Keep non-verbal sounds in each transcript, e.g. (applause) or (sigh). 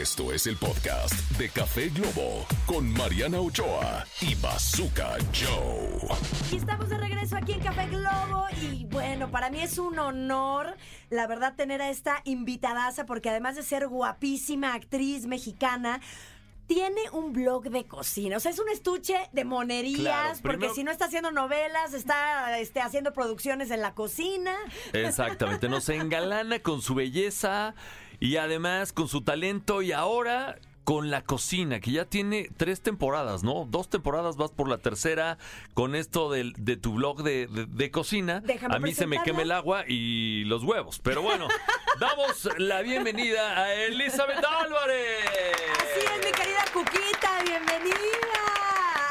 Esto es el podcast de Café Globo con Mariana Ochoa y Bazooka Joe. Y estamos de regreso aquí en Café Globo y bueno, para mí es un honor, la verdad, tener a esta invitadaza porque además de ser guapísima actriz mexicana, tiene un blog de cocina. O sea, es un estuche de monerías, Claro, porque primero- si no está haciendo novelas, está este, haciendo producciones en la cocina. Exactamente, nos (laughs) engalana con su belleza y además con su talento y ahora con la cocina, que ya tiene tres temporadas, ¿no? Dos temporadas, vas por la tercera con esto del- de, tu blog de, de- de cocina. Déjame a mí se me quema el agua y los huevos. Pero bueno, (laughs) damos la bienvenida a Elizabeth Álvarez. Así es, mi querida Cuquita, bienvenida.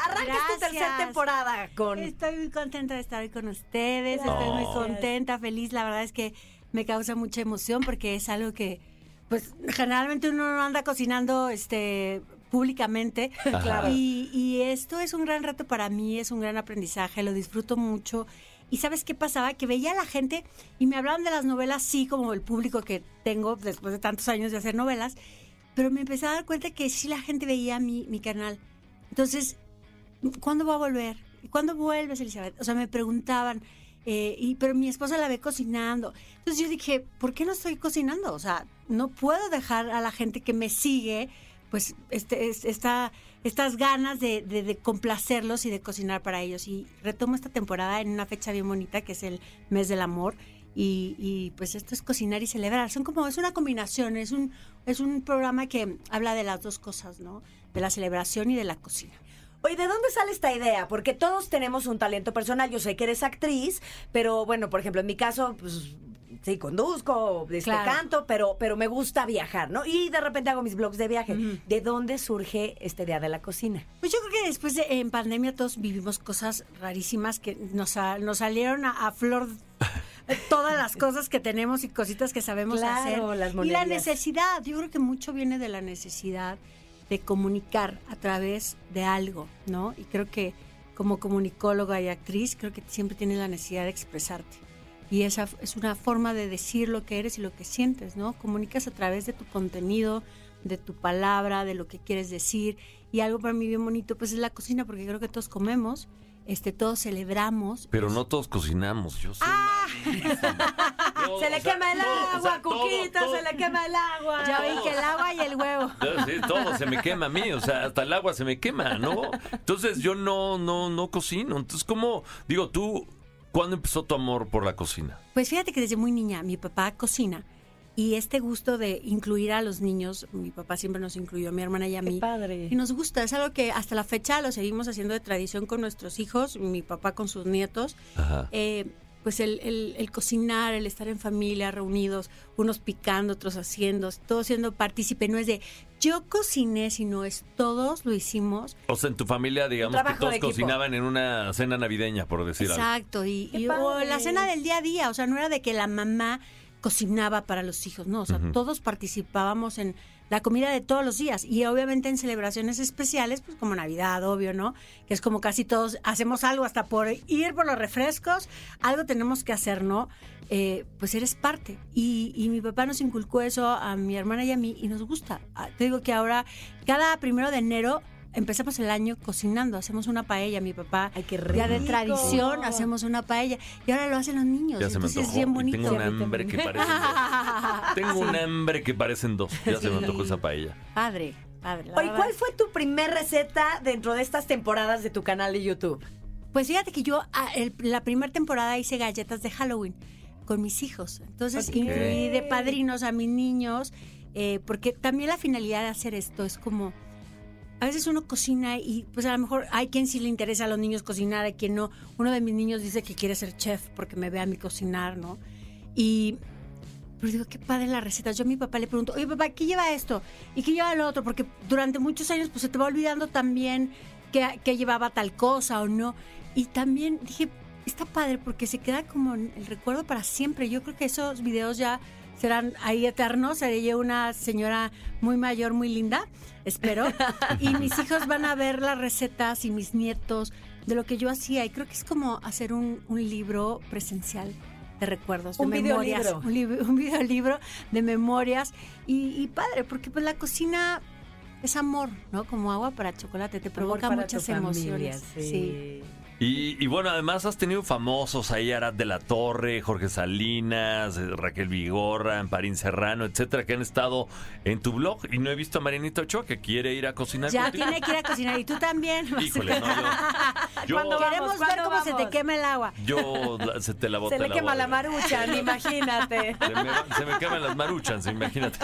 Arrancas tu tercera temporada con... Estoy muy contenta de estar hoy con ustedes, estoy muy contenta, feliz. La verdad es que me causa mucha emoción porque es algo que, pues, generalmente uno no anda cocinando, este públicamente Claro. y, y esto es un gran reto para mí es un gran aprendizaje lo disfruto mucho y sabes qué pasaba que veía a la gente y me hablaban de las novelas sí como el público que tengo después de tantos años de hacer novelas pero me empecé a dar cuenta que sí la gente veía mi, mi canal entonces ¿cuándo va a volver? ¿Y ¿Cuándo vuelves, Elizabeth? O sea, me preguntaban, eh, y, pero mi esposa la ve cocinando. Entonces yo dije, ¿por qué no estoy cocinando? O sea, no puedo dejar a la gente que me sigue, pues, este, es- esta, estas ganas de, de- de complacerlos y de cocinar para ellos. Y retomo esta temporada en una fecha bien bonita, que es el mes del amor. Y, y, pues esto es cocinar y celebrar. Son como, es una combinación, es un, es un programa que habla de las dos cosas, ¿no? De la celebración y de la cocina. Oye, ¿de dónde sale esta idea? Porque todos tenemos un talento personal. Yo sé que eres actriz, pero bueno, por ejemplo, en mi caso, pues sí, conduzco, este, Claro. canto, pero, pero me gusta viajar, ¿no? Y de repente hago mis blogs de viaje. ¿De dónde surge este día de la cocina? Pues yo creo que después de en pandemia todos vivimos cosas rarísimas que nos, nos salieron a, a flor todas las cosas que tenemos y cositas que sabemos Claro, hacer. las y la necesidad, yo creo que mucho viene de la necesidad de comunicar a través de algo, ¿no? Y creo que como comunicóloga y actriz, creo que siempre tienes la necesidad de expresarte. Y esa es una forma de decir lo que eres y lo que sientes, ¿no? Comunicas a través de tu contenido, de tu palabra, de lo que quieres decir. Y algo para mí bien bonito, pues es la cocina, porque creo que todos comemos, este, todos celebramos. Pero no todos cocinamos, yo sé. Todo, se le sea, quema el todo, o agua, sea, todo, Cuquita, todo. se le quema el agua. Ya oí que el agua y el huevo. (laughs) Sí, todo se me quema a mí, o sea, hasta el agua se me quema, ¿no? Entonces yo no, no, no cocino. Entonces, ¿cómo? Digo, tú, ¿cuándo empezó tu amor por la cocina? Pues fíjate que desde muy niña mi papá cocina y este gusto de incluir a los niños, mi papá siempre nos incluyó, a mi hermana y a mí. padre. Y nos gusta, es algo que hasta la fecha lo seguimos haciendo de tradición con nuestros hijos, mi papá con sus nietos. Ajá. Eh, pues el, el- el cocinar, el estar en familia, reunidos, unos picando, otros haciendo, todos siendo partícipe, no es de yo cociné, sino es todos lo hicimos. O sea, en tu familia, digamos que todos cocinaban en una cena navideña, por decir algo. Exacto, y, y- o la cena del día a día, o sea, no era de que la mamá cocinaba para los hijos, no, o sea, todos participábamos en la comida de todos los días y obviamente en celebraciones especiales, pues como Navidad, obvio, ¿no? Que es como casi todos hacemos algo hasta por ir por los refrescos, algo tenemos que hacer, ¿no? Eh, pues eres parte. Y, y mi papá nos inculcó eso a mi hermana y a mí y nos gusta. Ah, Te digo que ahora, cada primero de enero, empezamos el año cocinando, hacemos una paella, mi papá Ay, qué ya de rico. tradición hacemos una paella y ahora lo hacen los niños. Ya se me es bien y bonito. tengo un hambre que (laughs) parecen dos. Tengo un hambre que parecen dos. Ya se me antojó esa paella. Padre, padre. verdad. ¿cuál fue tu primer receta dentro de estas temporadas de tu canal de YouTube? Pues fíjate que yo ah, el- la primera temporada hice galletas de Halloween con mis hijos. Entonces Ok. incluí de padrinos a mis niños, eh, porque también la finalidad de hacer esto es como... A veces uno cocina y pues a lo mejor hay quien sí le interesa a los niños cocinar, hay quien no. Uno de mis niños dice que quiere ser chef porque me ve a mí cocinar, ¿no? Y pero digo, qué padre la receta. Yo a mi papá le pregunto, oye papá, ¿qué lleva esto? ¿Y qué lleva lo otro? Porque durante muchos años pues se te va olvidando también qué, qué llevaba tal cosa o no. Y también dije, está padre porque se queda como el recuerdo para siempre. Yo creo que esos videos ya serán ahí eternos. Seré yo una señora muy mayor, muy linda, espero. (laughs) y mis hijos van a ver las recetas y mis nietos de lo que yo hacía. Y creo que es como hacer un, un libro presencial de recuerdos, de Un memorias. videolibro. Un, un videolibro de memorias. Y, y padre, porque pues la cocina es amor, ¿no? Como agua para chocolate, te provoca muchas familia, emociones. sí. Y, y bueno, además has tenido famosos ahí, Arad de la Torre, Jorge Salinas, eh, Raquel Vigorra, Amparín Serrano, etcétera, que han estado en tu blog. Y no he visto a Marianita Ochoa que quiere ir a cocinar Ya contigo. tiene que ir a cocinar. Y tú también. (laughs) Híjole, no, yo, (laughs) yo, ¿Cuándo Queremos Vamos, ver ¿cuándo cómo se te quema el agua. yo se te la boté Se le la quema la maruchan, (laughs) imagínate. Se me, va- se me queman las maruchans, imagínate.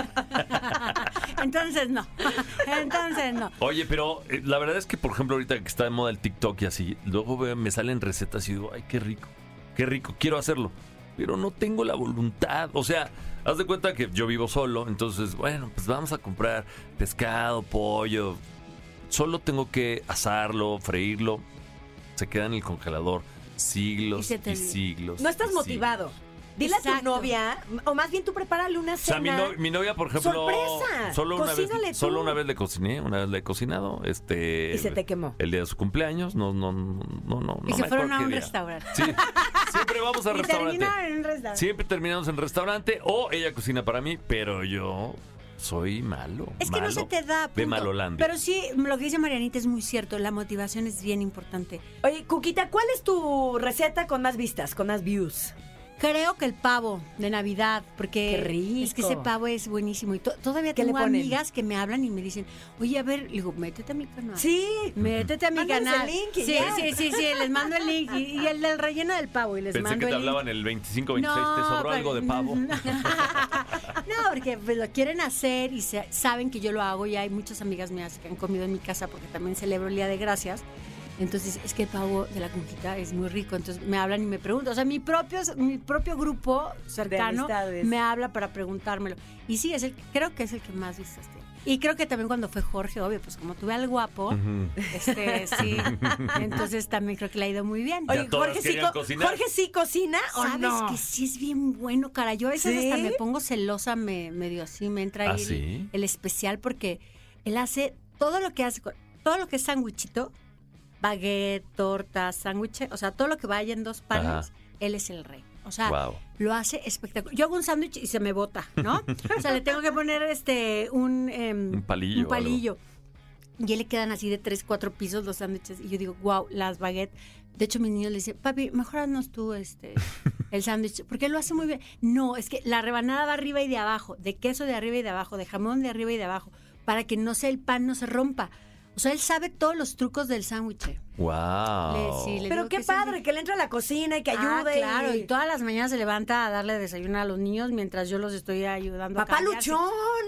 Entonces no. (laughs) Entonces no. Oye, pero eh, la verdad es que, por ejemplo, ahorita que está de moda el TikTok y así, luego veo- me salen recetas y digo, ay, qué rico, qué rico, quiero hacerlo. Pero no tengo la voluntad. O sea, haz de cuenta que yo vivo solo, entonces, bueno, pues vamos a comprar pescado, pollo. Solo tengo que asarlo, freírlo. Se queda en el congelador siglos Y siglos. No estás motivado. Dile a tu novia, o más bien tú prepárale una O sea, mi, cena. no- mi novia, por ejemplo, ¡Sorpresa! solo una Cocínale vez, tú. solo una vez le cociné, una vez le he cocinado, este, Y se te quemó. el día de su cumpleaños, no, no, no, no, no. Y no se me fueron a un restaurante. Sí, siempre vamos (laughs) Y restaurante. terminaron en un restaurante. Siempre terminamos en restaurante o ella cocina para mí, pero yo soy malo. Es que no se malo te da. De. Malolandia. Pero sí, lo que dice Marianita es muy cierto. La motivación es bien importante. Oye, Cuquita, ¿cuál es tu receta con más vistas, con más views? Creo que el pavo de Navidad, porque Qué rico. es que ese pavo es buenísimo. Y to- todavía ¿Qué le tengo amigas que me hablan y me dicen, oye, a ver, le digo, métete a mi canal. Sí. Métete a mi Mándales canal. el link y sí, ya. sí, sí, sí, les mando el link. Y, y el del relleno del pavo. Y les Pensé mando que te el link. hablaban el 25, 26, ¿te No, sobró pero- algo de pavo? (laughs) no, porque pues, lo quieren hacer y se- saben que yo lo hago y hay muchas amigas mías que han comido en mi casa porque también celebro el Día de Gracias. Entonces, es que el pavo de la conquista es muy rico. Entonces, me hablan y me preguntan. O sea, mi propio, mi propio grupo cercano me habla para preguntármelo. Y sí, es el, creo que es el que más vistas tiene. Y creo que también cuando fue Jorge, obvio, pues como tuve al guapo, este, sí. (laughs) Entonces, también creo que le ha ido muy bien. Oye, Jorge sí. Jorge sí cocina o ¿Sabes no? que sí es bien bueno, cara? Yo a veces ¿Sí? hasta me pongo celosa, me, medio así, me entra ¿Ah, ahí el- sí? el, especial porque él hace todo lo que hace, todo lo que es sándwichito, baguette, torta, sándwich, o sea, todo lo que vaya en dos panes, Ajá. él es el rey. O sea, Wow. lo hace espectacular. Yo hago un sándwich y se me bota, ¿no? (laughs) o sea, le tengo que poner este un, em, Un palillo Un palillo. Y él le quedan así de tres, cuatro pisos los sándwiches. Y yo digo, wow, las baguettes. De hecho, mis niños le dicen, papi, mejoranos tú este, (laughs) el sándwich. Porque él lo hace muy bien. No, es que la rebanada va arriba y de abajo, de queso de arriba y de abajo, de jamón de arriba y de abajo, para que no sea el pan, no se rompa. O sea, él sabe todos los trucos del sándwich. Wow. Le- sí, le Pero qué que padre, que le entre a la cocina y que Ah, ayude. claro, y todas las mañanas se levanta a darle desayuno a los niños mientras yo los estoy ayudando. a Papá luchón.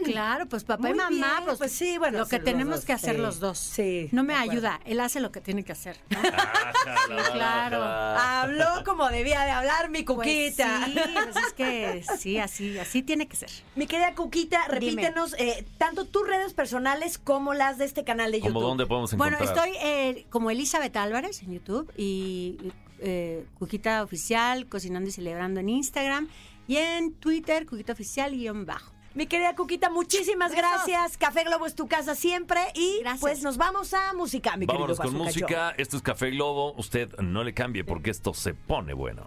Claro, pues papá Muy y mamá, bien, pues, pues sí, bueno, lo que tenemos dos, que hacer sí. los dos. Sí, No me ayuda, él hace lo que tiene que hacer. (laughs) claro. Habló como debía de hablar mi Pues Cuquita. sí, pues es que sí, así, así tiene que ser. Mi querida Cuquita, repítenos eh, tanto tus redes personales como las de este canal de YouTube. ¿Cómo dónde podemos Bueno, encontrar? estoy eh, como Elizabeth Álvarez en YouTube y eh, Cuquita Oficial, Cocinando y Celebrando en Instagram y en Twitter, Cuquita Oficial guion bajo. Mi querida Cuquita, muchísimas Besos. gracias. Café Globo es tu casa siempre. Y Gracias. pues nos vamos a música, mi Vámonos querido con música. Esto es Café Globo. Usted no le cambie porque esto se pone bueno.